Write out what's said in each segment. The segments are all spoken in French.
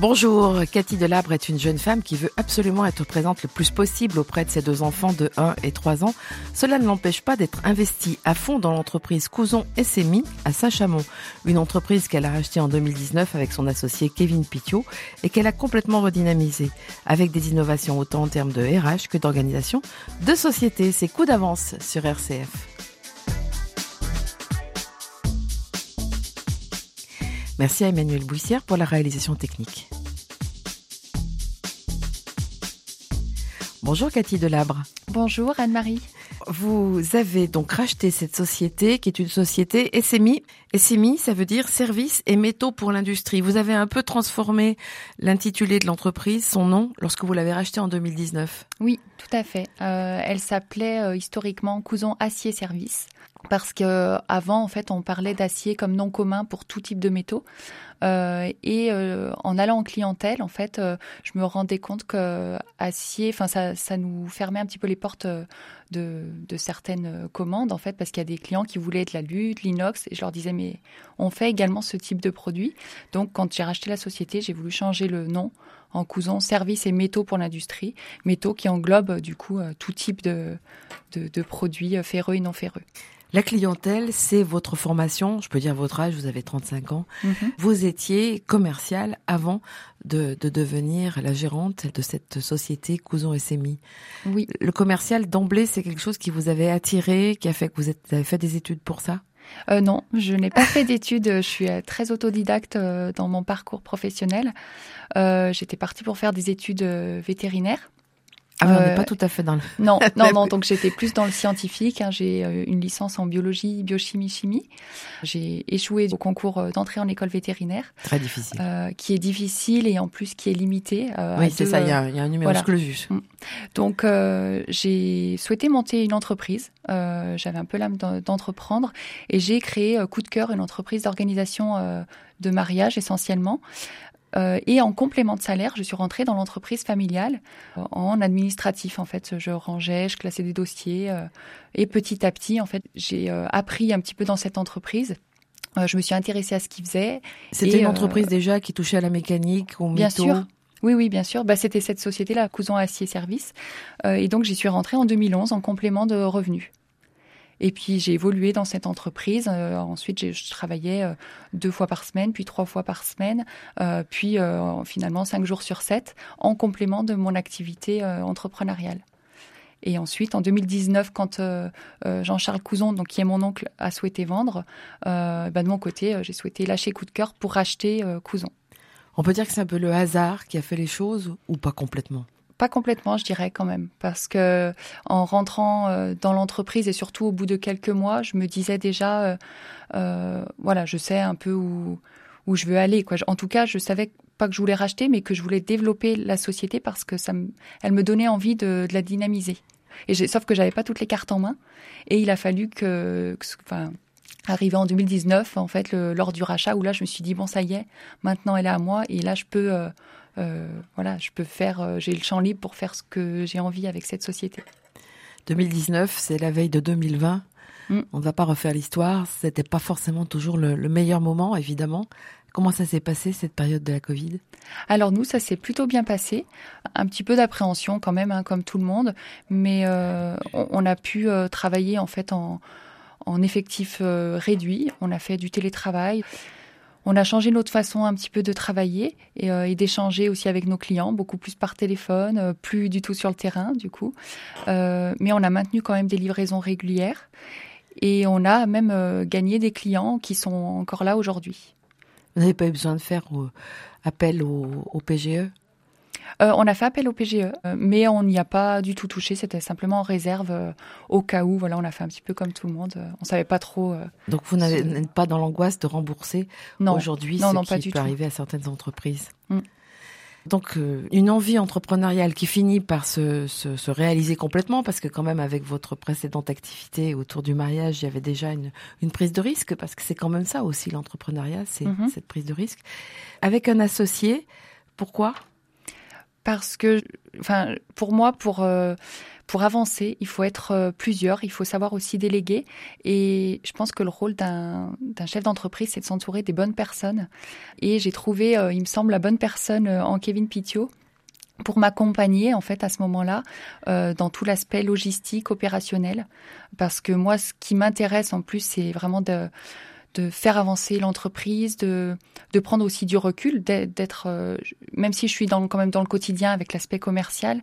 Bonjour, Cathy Delabre est une jeune femme qui veut absolument être présente le plus possible auprès de ses deux enfants de 1 et 3 ans. Cela ne l'empêche pas d'être investie à fond dans l'entreprise Couson SMI à Saint-Chamond, une entreprise qu'elle a rachetée en 2019 avec son associé Kevin Pitiot et qu'elle a complètement redynamisée avec des innovations autant en termes de RH que d'organisation de société. C'est coup d'avance sur RCF. Merci à Emmanuel Bouissière pour la réalisation technique. Bonjour Cathy Delabre. Bonjour Anne-Marie. Vous avez donc racheté cette société qui est une société SMI. SMI, ça veut dire services et métaux pour l'industrie. Vous avez un peu transformé l'intitulé de l'entreprise, son nom, lorsque vous l'avez racheté en 2019. Oui, tout à fait. Euh, elle s'appelait euh, historiquement Couson Acier Service parce que avant en fait on parlait d'acier comme nom commun pour tout type de métaux. Euh, et euh, en allant en clientèle en fait euh, je me rendais compte que acier enfin ça, nous fermait un petit peu les portes de, certaines commandes en fait parce qu'il y a des clients qui voulaient de la lutte l'inox et je leur disais mais on fait également ce type de produit. Donc quand j'ai racheté la société j'ai voulu changer le nom en cousant services et métaux pour l'industrie, métaux qui englobent du coup tout type de, de produits ferreux et non ferreux. La clientèle, c'est votre formation. Je peux dire votre âge, vous avez 35 ans. Mhm. Vous étiez commercial avant de, devenir la gérante de cette société Couson SMI. Oui. Le commercial, d'emblée, c'est quelque chose qui vous avait attiré, qui a fait que vous, avez fait des études pour ça? Euh, non, je n'ai pas fait d'études. Je suis euh, très autodidacte euh, dans mon parcours professionnel. J'étais partie pour faire des études vétérinaires. Ah, on n'est pas tout à fait dans le. Non, non, non. Donc j'étais plus dans le scientifique. Hein. J'ai euh, une licence en biologie, biochimie, chimie. J'ai échoué au concours euh, d'entrée en école vétérinaire. Très difficile. Euh, qui est difficile et en plus qui est limité. Euh, oui, c'est ça. Il y a, y a, un numéro voilà. clausus. Mm. Donc j'ai souhaité monter une entreprise. J'avais un peu l'âme d'entreprendre et j'ai créé Coup de cœur, une entreprise d'organisation de mariage essentiellement. Euh, et en complément de salaire, je suis rentrée dans l'entreprise familiale euh, en administratif. En fait, je rangeais, je classais des dossiers, euh, et petit à petit, en fait, j'ai appris un petit peu dans cette entreprise. je me suis intéressée à ce qu'ils faisaient. C'était une entreprise déjà qui touchait à la mécanique, au bien métaux. sûr. Oui, oui, bien sûr. Bah, c'était cette société-là, Couson Acier Service. et donc, j'y suis rentrée en 2011 en complément de revenus. Et puis j'ai évolué dans cette entreprise. Euh, ensuite, je travaillais euh, deux fois par semaine, puis trois fois par semaine, euh, puis finalement cinq jours sur sept, en complément de mon activité entrepreneuriale. Et ensuite, en 2019, quand Jean-Charles Couson, donc qui est mon oncle, a souhaité vendre, bah, de mon côté, j'ai souhaité lâcher coup de cœur pour racheter Couson. On peut dire que c'est un peu le hasard qui a fait les choses ou pas complètement? Pas complètement, je dirais quand même, parce que en rentrant euh, dans l'entreprise et surtout au bout de quelques mois, je me disais déjà, euh, euh, voilà, je sais un peu où où je veux aller. Quoi. En tout cas, je savais pas que je voulais racheter, mais que je voulais développer la société parce que ça, me, elle me donnait envie de, la dynamiser. Et sauf que j'avais pas toutes les cartes en main, et il a fallu que, enfin, arrivé en 2019, en fait, le, lors du rachat, où là, je me suis dit bon, ça y est, maintenant elle est à moi, et là, je peux voilà, je peux faire, euh, j'ai le champ libre pour faire ce que j'ai envie avec cette société. 2019, c'est la veille de 2020. Mm. On ne va pas refaire l'histoire. C'était pas forcément toujours le, meilleur moment, évidemment. Comment ça s'est passé cette période de la Covid? Alors nous, ça s'est plutôt bien passé. Un petit peu d'appréhension quand même, hein, comme tout le monde, mais euh, on, a pu travailler en fait en, en effectif réduit. On a fait du télétravail. On a changé notre façon un petit peu de travailler et, euh, d'échanger aussi avec nos clients, beaucoup plus par téléphone, euh, plus du tout sur le terrain du coup. Euh, mais on a maintenu quand même des livraisons régulières et on a même gagné des clients qui sont encore là aujourd'hui. Vous n'avez pas eu besoin de faire appel au PGE euh, on a fait appel au PGE, euh, mais on n'y a pas du tout touché. C'était simplement en réserve euh, au cas où. Voilà, on a fait un petit peu comme tout le monde. on savait pas trop. Donc vous n'êtes pas dans l'angoisse de rembourser aujourd'hui ce non, qui peut arriver à certaines entreprises. Mm. Donc une envie entrepreneuriale qui finit par se, se, se, réaliser complètement parce que quand même avec votre précédente activité autour du mariage, il y avait déjà une, une prise de risque parce que c'est quand même ça aussi l'entrepreneuriat, c'est mm -hmm. cette prise de risque. Avec un associé, pourquoi? Parce que, enfin, pour moi, pour euh, pour avancer, il faut être euh, plusieurs, il faut savoir aussi déléguer. Et je pense que le rôle d'un chef d'entreprise, c'est de s'entourer des bonnes personnes. Et j'ai trouvé, euh, il me semble, la bonne personne en Kevin Pitio pour m'accompagner en fait à ce moment-là dans tout l'aspect logistique opérationnel parce que moi ce qui m'intéresse en plus c'est vraiment de de faire avancer l'entreprise, de, de prendre aussi du recul, d'être, euh, même si je suis dans, quand même dans le quotidien avec l'aspect commercial,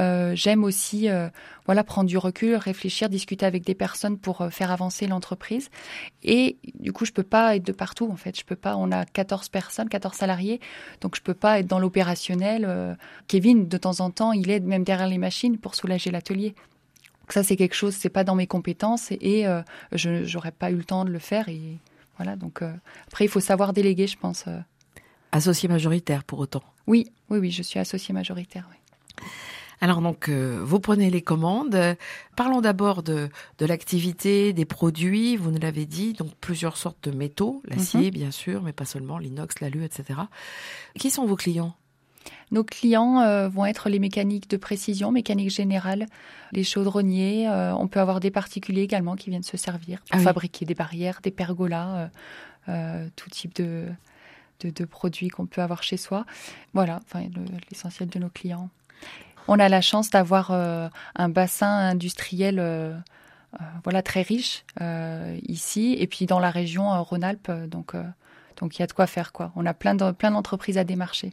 euh, j'aime aussi euh, voilà prendre du recul, réfléchir, discuter avec des personnes pour euh, faire avancer l'entreprise. Et du coup, je peux pas être de partout en fait. Je peux pas. On a 14 personnes, 14 salariés, donc je peux pas être dans l'opérationnel. Euh, Kevin, de temps en temps, il est même derrière les machines pour soulager l'atelier ça c'est quelque chose, c'est pas dans mes compétences et, et euh, je n'aurais pas eu le temps de le faire et voilà. Donc euh, après il faut savoir déléguer, je pense. Euh. Associé majoritaire pour autant. Oui, oui, oui, je suis associé majoritaire. Oui. Alors donc euh, vous prenez les commandes. Parlons d'abord de, de l'activité, des produits. Vous nous l'avez dit, donc plusieurs sortes de métaux, l'acier mm -hmm. bien sûr, mais pas seulement l'inox, l'alu, etc. Qui sont vos clients? Nos clients euh, vont être les mécaniques de précision, mécanique générale, les chaudronniers. Euh, on peut avoir des particuliers également qui viennent se servir pour ah oui. fabriquer des barrières, des pergolas, euh, tout type de, de, de produits qu'on peut avoir chez soi. Voilà, enfin, l'essentiel de nos clients. On a la chance d'avoir un bassin industriel voilà très riche ici et puis dans la région Rhône-Alpes donc donc il y a de quoi faire quoi. On a plein de, plein d'entreprises à démarcher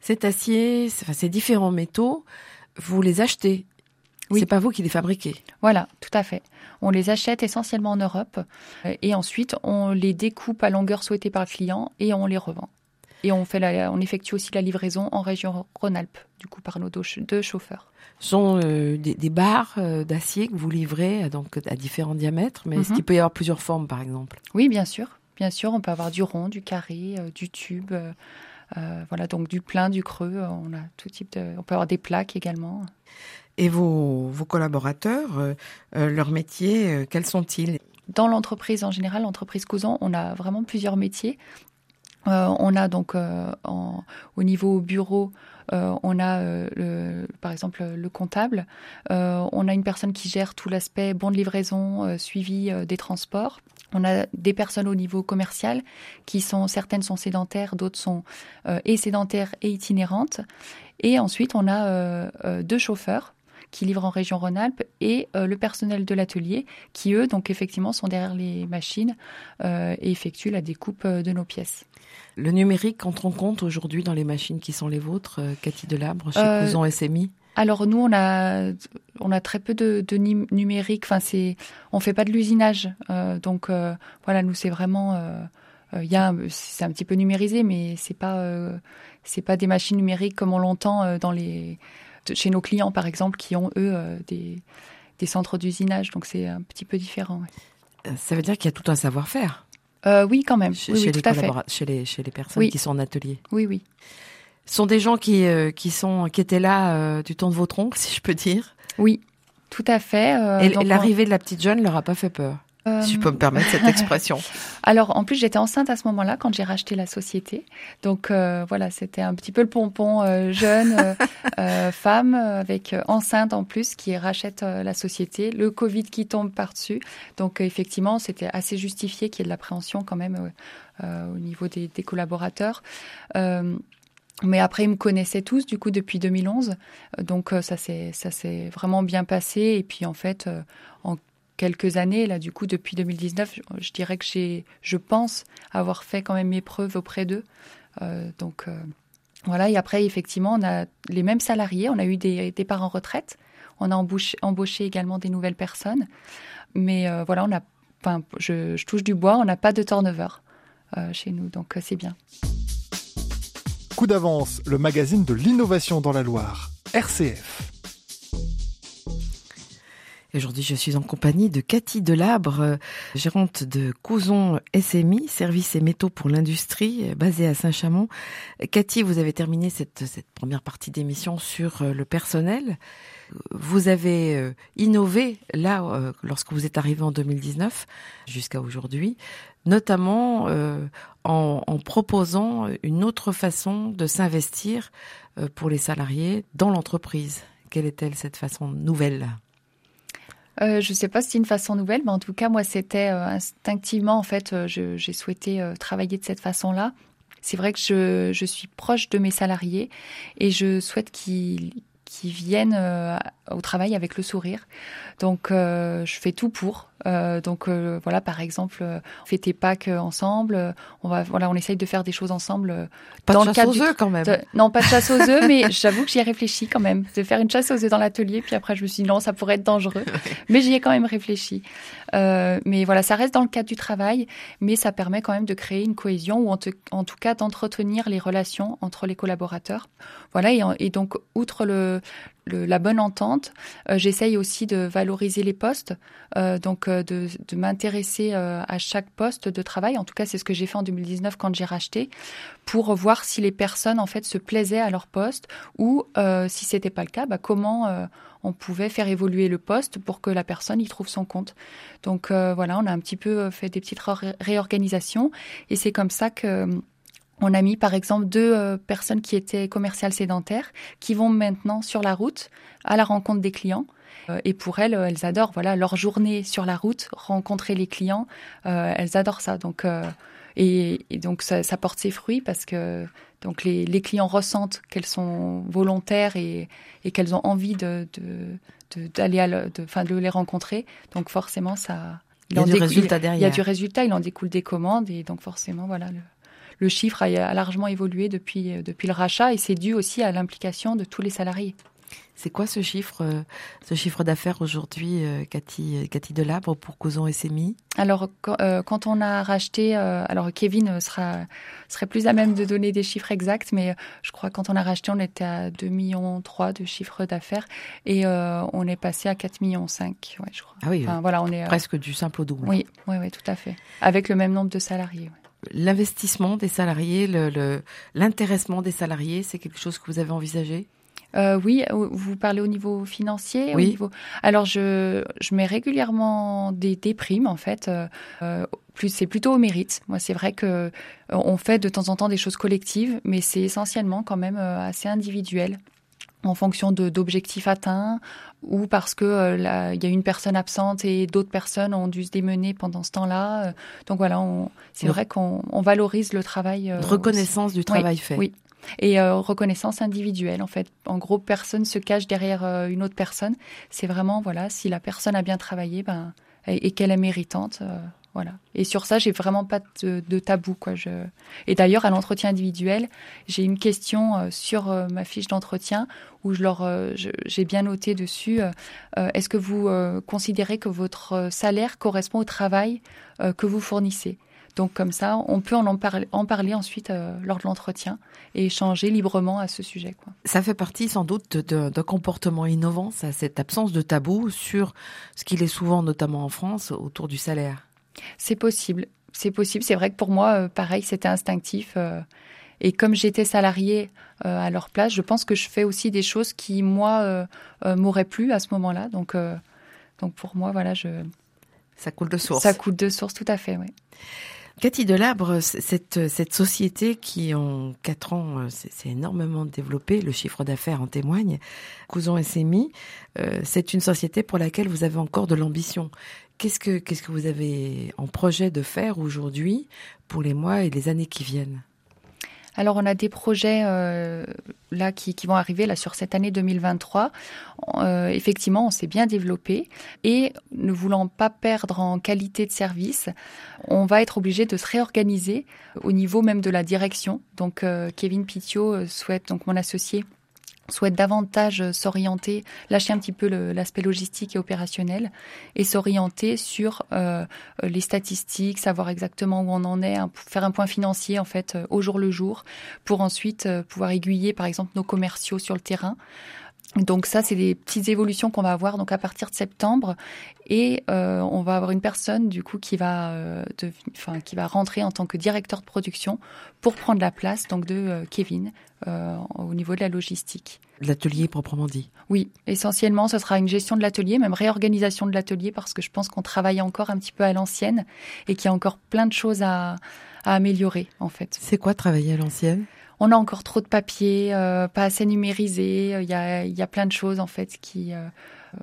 cet acier, enfin, ces différents métaux, vous les achetez. Oui. C'est pas vous qui les fabriquez. Voilà, tout à fait. On les achète essentiellement en Europe euh, et ensuite on les découpe à longueur souhaitée par le client et on les revend. Et on, fait la, on effectue aussi la livraison en région Rhône-Alpes, du coup par nos deux, chauffeurs. Ce sont euh, des, des, barres euh, d'acier que vous livrez donc à différents diamètres, mais mm -hmm. est-ce qu'il peut y avoir plusieurs formes par exemple? Oui, bien sûr. Bien sûr, on peut avoir du rond, du carré, euh, du tube. Euh, voilà, donc du plein, du creux, on a tout type de. On peut avoir des plaques également. Et vos, vos collaborateurs, euh, leurs métiers, euh, quels sont-ils? Dans l'entreprise en général, l'entreprise Cousin, on a vraiment plusieurs métiers. Euh, on a donc euh, au niveau bureau, euh, on a par exemple le comptable, on a une personne qui gère tout l'aspect bon de livraison, suivi des transports. On a des personnes au niveau commercial qui sont certaines sont sédentaires, d'autres sont et sédentaires et itinérantes. Et ensuite on a deux chauffeurs qui livrent en région Rhône-Alpes et le personnel de l'atelier qui eux donc effectivement sont derrière les machines et effectuent la découpe de nos pièces. Le numérique entre en compte aujourd'hui dans les machines qui sont les vôtres, euh, Cathy Delabre, chez euh, Couson SMI alors nous on a on a très peu de, de numérique. Enfin c'est on fait pas de l'usinage euh, donc euh, voilà nous c'est vraiment il c'est un petit peu numérisé mais c'est pas c'est pas des machines numériques comme on l'entend dans les chez nos clients par exemple qui ont eux des des centres d'usinage donc c'est un petit peu différent. Ouais. Ça veut dire qu'il y a tout un savoir-faire. Euh, oui, quand même. Chez, oui, chez oui, les tout à fait. Chez les, chez les personnes oui. qui sont en atelier. Oui, oui. Ce sont des gens qui, euh, qui, sont, qui étaient là euh, du temps de votre oncle, si je peux dire. Oui, tout à fait. Et l'arrivée on... de la petite jeune leur a pas fait peur. Si je peux me permettre cette expression. Alors, en plus, j'étais enceinte à ce moment-là quand j'ai racheté la société. Donc, euh, voilà, c'était un petit peu le pompon euh, jeune, euh, euh femme, avec euh, enceinte en plus, qui rachète euh, la société. Le Covid qui tombe par-dessus. Donc, effectivement, c'était assez justifié qu'il y ait de l'appréhension quand même au niveau des, des collaborateurs. Mais après, ils me connaissaient tous, du coup, depuis 2011. Donc, ça s'est, ça s'est vraiment bien passé. Et puis, en fait, en quelques années, là, du coup, depuis 2019, je, dirais que j'ai, je pense avoir fait quand même mes preuves auprès d'eux. Euh, donc, euh, voilà. Et après, effectivement, on a les mêmes salariés. On a eu des départs en retraite. On a embauché, également des nouvelles personnes. Mais euh, voilà, on a, je, touche du bois. On n'a pas de turnover chez nous. Donc, c'est bien. Coup d'avance, le magazine de l'innovation dans la Loire. RCF. Aujourd'hui, je suis en compagnie de Cathy Delabre, gérante de Couson SMI, services et métaux pour l'industrie, basée à Saint-Chamond. Cathy, vous avez terminé cette, première partie d'émission sur le personnel. Vous avez innové là, lorsque vous êtes arrivé en 2019, jusqu'à aujourd'hui, notamment euh, en, proposant une autre façon de s'investir euh, pour les salariés dans l'entreprise. Quelle est-elle cette façon nouvelle? Euh, je ne sais pas si c'est une façon nouvelle, mais en tout cas, moi, c'était instinctivement, en fait, j'ai souhaité travailler de cette façon-là. C'est vrai que je, suis proche de mes salariés et je souhaite qu'ils qui viennent euh, au travail avec le sourire. Donc, euh, je fais tout pour. Euh, donc, voilà, par exemple, fêter Pâques ensemble. On va, voilà, on essaye de faire des choses ensemble. Pas de chasse aux œufs quand même. Non, pas de chasse aux œufs, mais j'avoue que j'y ai réfléchi quand même. De faire une chasse aux œufs dans l'atelier, puis après je me suis dit non, ça pourrait être dangereux. mais j'y ai quand même réfléchi. mais voilà, ça reste dans le cadre du travail, mais ça permet quand même de créer une cohésion ou en, en tout cas d'entretenir les relations entre les collaborateurs. Voilà, et, et donc outre le la bonne entente. Euh, j'essaye aussi de valoriser les postes, euh, donc euh, de, m'intéresser à chaque poste de travail. En tout cas, c'est ce que j'ai fait en 2019 quand j'ai racheté, pour voir si les personnes en fait se plaisaient à leur poste ou si c'était pas le cas, bah, comment on pouvait faire évoluer le poste pour que la personne y trouve son compte. Donc voilà, on a un petit peu fait des petites réorganisations et c'est comme ça que on a mis par exemple deux euh, personnes qui étaient commerciales sédentaires qui vont maintenant sur la route à la rencontre des clients. Euh, et pour elles, elles adorent voilà leur journée sur la route, rencontrer les clients. Euh, elles adorent ça. Donc et, donc ça, porte ses fruits parce que donc les, clients ressentent qu'elles sont volontaires et, qu'elles ont envie de d'aller de, enfin de les rencontrer. Donc forcément ça il, y a du résultat derrière. Il y a du résultat, il en découle des commandes et donc forcément voilà le, le chiffre a, largement évolué depuis, euh, depuis le rachat et c'est dû aussi à l'implication de tous les salariés. C'est quoi ce chiffre, euh, ce chiffre d'affaires aujourd'hui, euh, Cathy, Cathy Delabre pour Couson SMI Alors, quand, on a racheté, alors Kevin sera, serait plus à même de donner des chiffres exacts, mais je crois quand on a racheté, on était à 2 millions 3 de chiffre d'affaires et on est passé à 4 millions 5, ouais, je crois. Ah oui, voilà, on est presque du simple au double. Oui, oui, oui, tout à fait, avec le même nombre de salariés l'investissement des salariés, l'intéressement le, des salariés, c'est quelque chose que vous avez envisagé? Euh, oui, vous parlez au niveau financier. Oui. Au niveau... Alors je, je mets régulièrement des, des primes en fait. Euh, euh plus c'est plutôt au mérite. Moi, c'est vrai que euh, on fait de temps en temps des choses collectives, mais c'est essentiellement quand même euh, assez individuel en fonction d'objectifs atteints ou parce que euh, il y a une personne absente et d'autres personnes ont dû se démener pendant ce temps-là. Euh, donc voilà, c'est vrai qu'on on valorise le travail. Euh, reconnaissance du travail fait. Oui. Et reconnaissance individuelle, en fait. En gros, personne se cache derrière une autre personne. C'est vraiment, voilà, si la personne a bien travaillé, ben, et, qu'elle est méritante, voilà. Et sur ça, j'ai vraiment pas de, tabou, quoi. Et d'ailleurs, à l'entretien individuel, j'ai une question euh, sur euh, ma fiche d'entretien où je leur, euh, j'ai bien noté dessus. Est-ce que vous considérez que votre salaire correspond au travail que vous fournissez? Donc comme ça, on peut en, parler, en parler ensuite lors de l'entretien et échanger librement à ce sujet. Ça fait partie sans doute d'un comportement innovant, cette absence de tabou sur ce qu'il est souvent, notamment en France, autour du salaire. C'est possible. C'est possible. C'est vrai que pour moi, euh, pareil, c'était instinctif. Euh, et comme j'étais salariée euh, à leur place, je pense que je fais aussi des choses qui, moi, m'auraient plu à ce moment-là. Donc, donc pour moi, voilà, je. Ça coule de source. Ça coule de source, tout à fait, oui. Cathy Delabre, cette, société qui en quatre ans s'est énormément développée, le chiffre d'affaires en témoigne, Couson SMI, c'est une société pour laquelle vous avez encore de l'ambition. Qu'est-ce que, qu'est-ce que vous avez en projet de faire aujourd'hui pour les mois et les années qui viennent? Alors on a des projets euh, là qui, vont arriver là sur cette année 2023. Euh, effectivement, on s'est bien développé et ne voulant pas perdre en qualité de service, on va être obligé de se réorganiser au niveau même de la direction. Donc euh, Kevin Pitio souhaite donc mon associé souhaite davantage s'orienter, lâcher un petit peu l'aspect logistique et opérationnel et s'orienter sur euh, les statistiques, savoir exactement où on en est, faire un point financier en fait euh, au jour le jour pour ensuite euh, pouvoir aiguiller par exemple nos commerciaux sur le terrain. Donc ça, c'est des petites évolutions qu'on va avoir donc à partir de septembre et euh, on va avoir une personne du coup qui va, euh, de, enfin, qui va rentrer en tant que directeur de production pour prendre la place donc de euh, Kevin euh, au niveau de la logistique. L'atelier proprement dit. Oui, essentiellement, ce sera une gestion de l'atelier, même réorganisation de l'atelier parce que je pense qu'on travaille encore un petit peu à l'ancienne et qu'il y a encore plein de choses à, à améliorer en fait. C'est quoi travailler à l'ancienne? On a encore trop de papier, euh, pas assez numérisé. Il y a, il y a plein de choses en fait qui euh,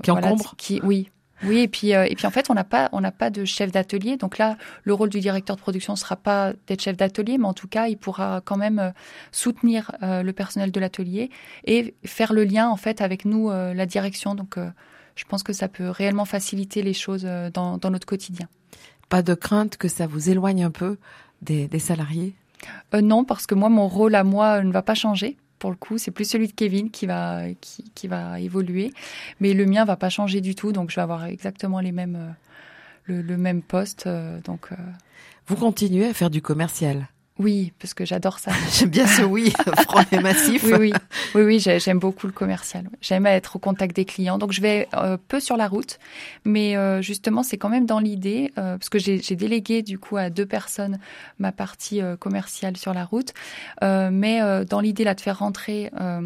qui voilà, encombrent. Qui, oui, oui. Et puis euh, et puis en fait, on n'a pas on n'a pas de chef d'atelier. Donc là, le rôle du directeur de production ne sera pas d'être chef d'atelier, mais en tout cas, il pourra quand même euh, soutenir euh, le personnel de l'atelier et faire le lien en fait avec nous, euh, la direction. Donc euh, je pense que ça peut réellement faciliter les choses euh, dans, dans notre quotidien. Pas de crainte que ça vous éloigne un peu des, des salariés? Euh, non, parce que moi, mon rôle à moi euh, ne va pas changer. Pour le coup, c'est plus celui de Kevin qui va qui, qui va évoluer, mais le mien va pas changer du tout. Donc, je vais avoir exactement les mêmes euh, le, le même poste. euh, donc, Vous continuez à faire du commercial? Oui, parce que j'adore ça. J'aime bien ce oui, franc et massif. Oui, oui, oui, oui, j'ai- j'aime beaucoup le commercial. J'aime être au contact des clients. Donc, je vais euh, peu sur la route, mais euh, justement, c'est quand même dans l'idée, euh, parce que j'ai j'ai délégué du coup à deux personnes ma partie euh, commerciale sur la route, Euh, mais euh, dans l'idée là de faire rentrer euh,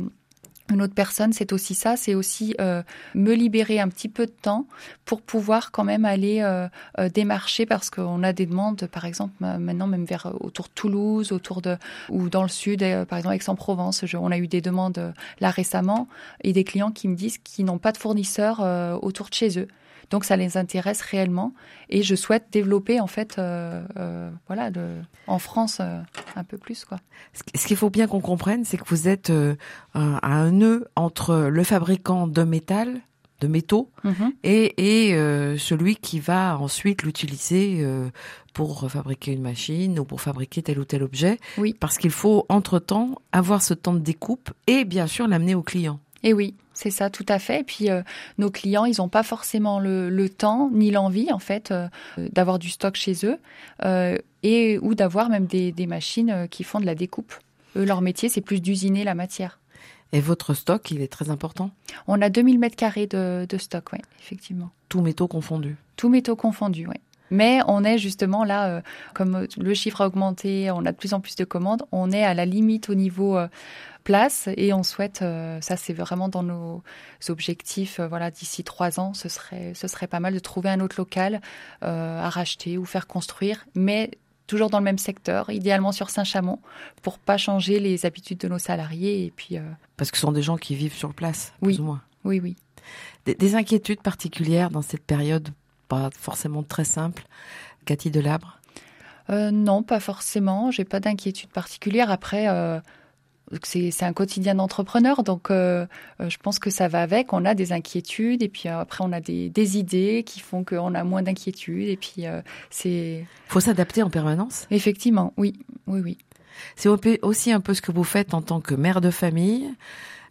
une autre personne, c'est aussi ça, c'est aussi euh, me libérer un petit peu de temps pour pouvoir quand même aller euh, euh, démarcher parce qu'on a des demandes, par exemple ma- maintenant même vers autour de Toulouse, autour de ou dans le sud, par exemple Aix-en-Provence. On a eu des demandes là récemment et des clients qui me disent qu'ils n'ont pas de fournisseurs euh, autour de chez eux. Donc ça les intéresse réellement et je souhaite développer en fait, euh, euh, voilà, le- en France euh, un peu plus quoi. Ce qu- ce qu'il faut bien qu'on comprenne, c'est que vous êtes un- à un nœud entre le fabricant de métal, de métaux, Mhm. et, et euh, celui qui va ensuite l'utiliser euh, pour fabriquer une machine ou pour fabriquer tel ou tel objet. Oui. Parce qu'il faut, entre-temps, avoir ce temps de découpe et bien sûr l'amener au client. Et oui, c'est ça, tout à fait. Et puis euh, nos clients, ils n'ont pas forcément le, le temps ni l'envie, en fait, euh, d'avoir du stock chez eux euh, et ou d'avoir même des, des machines qui font de la découpe. Eux, leur métier, c'est plus d'usiner la matière. Et votre stock, il est très important, On a 2000 mètres carrés de, de stock, oui, effectivement. tous métaux confondus? Tous métaux confondus, oui. Mais on est justement là, euh, comme le chiffre a augmenté, on a de plus en plus de commandes, on est à la limite au niveau euh, place et on souhaite, euh, ça c'est vraiment dans nos objectifs, euh, voilà, d'ici trois ans, ce serait, ce serait pas mal de trouver un autre local euh, à racheter ou faire construire, mais toujours dans le même secteur, idéalement sur Saint-Chamond, pour pas changer les habitudes de nos salariés et puis, Parce que ce sont des gens qui vivent sur place, Oui. plus ou moins. oui, oui. Des, des inquiétudes particulières dans cette période, pas forcément très simple. Cathy Delabre? Euh, non, pas forcément. J'ai pas d'inquiétude particulière. Après, euh, c'est un quotidien d'entrepreneur, donc euh, euh, je pense que ça va avec. On a des inquiétudes et puis euh, après on a des, des idées qui font qu'on a moins d'inquiétudes. Et puis euh, c'est faut s'adapter en permanence. effectivement, oui, oui, oui. C'est au- aussi un peu ce que vous faites en tant que mère de famille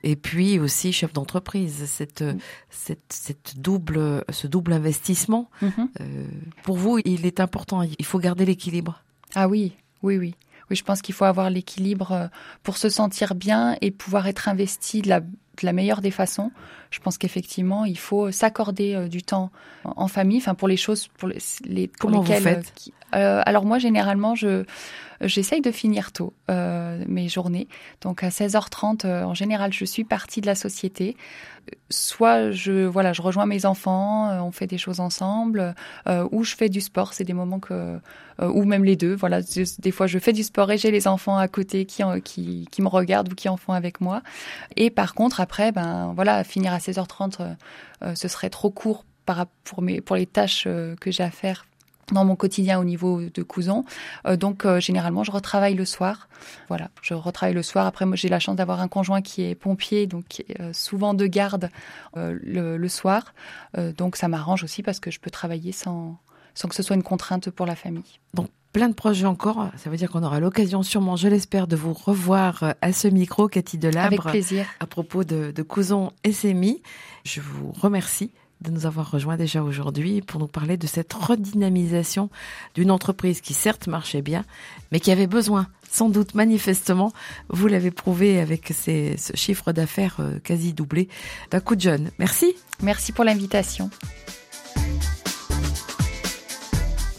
et puis aussi chef d'entreprise. Cette, cette, cette double, ce double investissement, Mhm. euh, pour vous, il est important. Il faut garder l'équilibre. Ah oui, oui, oui. Oui, je pense qu'il faut avoir l'équilibre euh, pour se sentir bien et pouvoir être investi de la, de la meilleure des façons. Je pense qu'effectivement, il faut s'accorder euh, du temps en famille, enfin pour les choses pour les, pour Comment vous lesquelles. faites? euh, euh, alors moi, généralement, je j'essaye de finir tôt euh, mes journées. Donc à 16h30, euh, en général, je suis partie de la société. Soit je voilà, je rejoins mes enfants, euh, on fait des choses ensemble, euh, ou je fais du sport. C'est des moments que euh, ou même les deux. Voilà, des fois je fais du sport et j'ai les enfants à côté qui, qui, qui me regardent ou qui en font avec moi. Et par contre après, ben voilà, finir à 16h30, euh, ce serait trop court pour, mes, pour les tâches que j'ai à faire dans mon quotidien au niveau de Couson. Euh, donc euh, généralement je retravaille le soir. Voilà, je retravaille le soir. Après moi j'ai la chance d'avoir un conjoint qui est pompier, donc qui est, euh, souvent de garde euh, le, le soir. Donc ça m'arrange aussi parce que je peux travailler sans, sans que ce soit une contrainte pour la famille. Donc, plein de projets encore. Ça veut dire qu'on aura l'occasion, sûrement, je l'espère, de vous revoir à ce micro, Cathy Avec Delabre, plaisir. à propos de, de Couson SMI. Je vous remercie de nous avoir rejoints déjà aujourd'hui pour nous parler de cette redynamisation d'une entreprise qui certes marchait bien, mais qui avait besoin, sans doute manifestement, vous l'avez prouvé avec ces, ce chiffre d'affaires euh, quasi doublé, d'un coup de jeune. Merci. Merci pour l'invitation.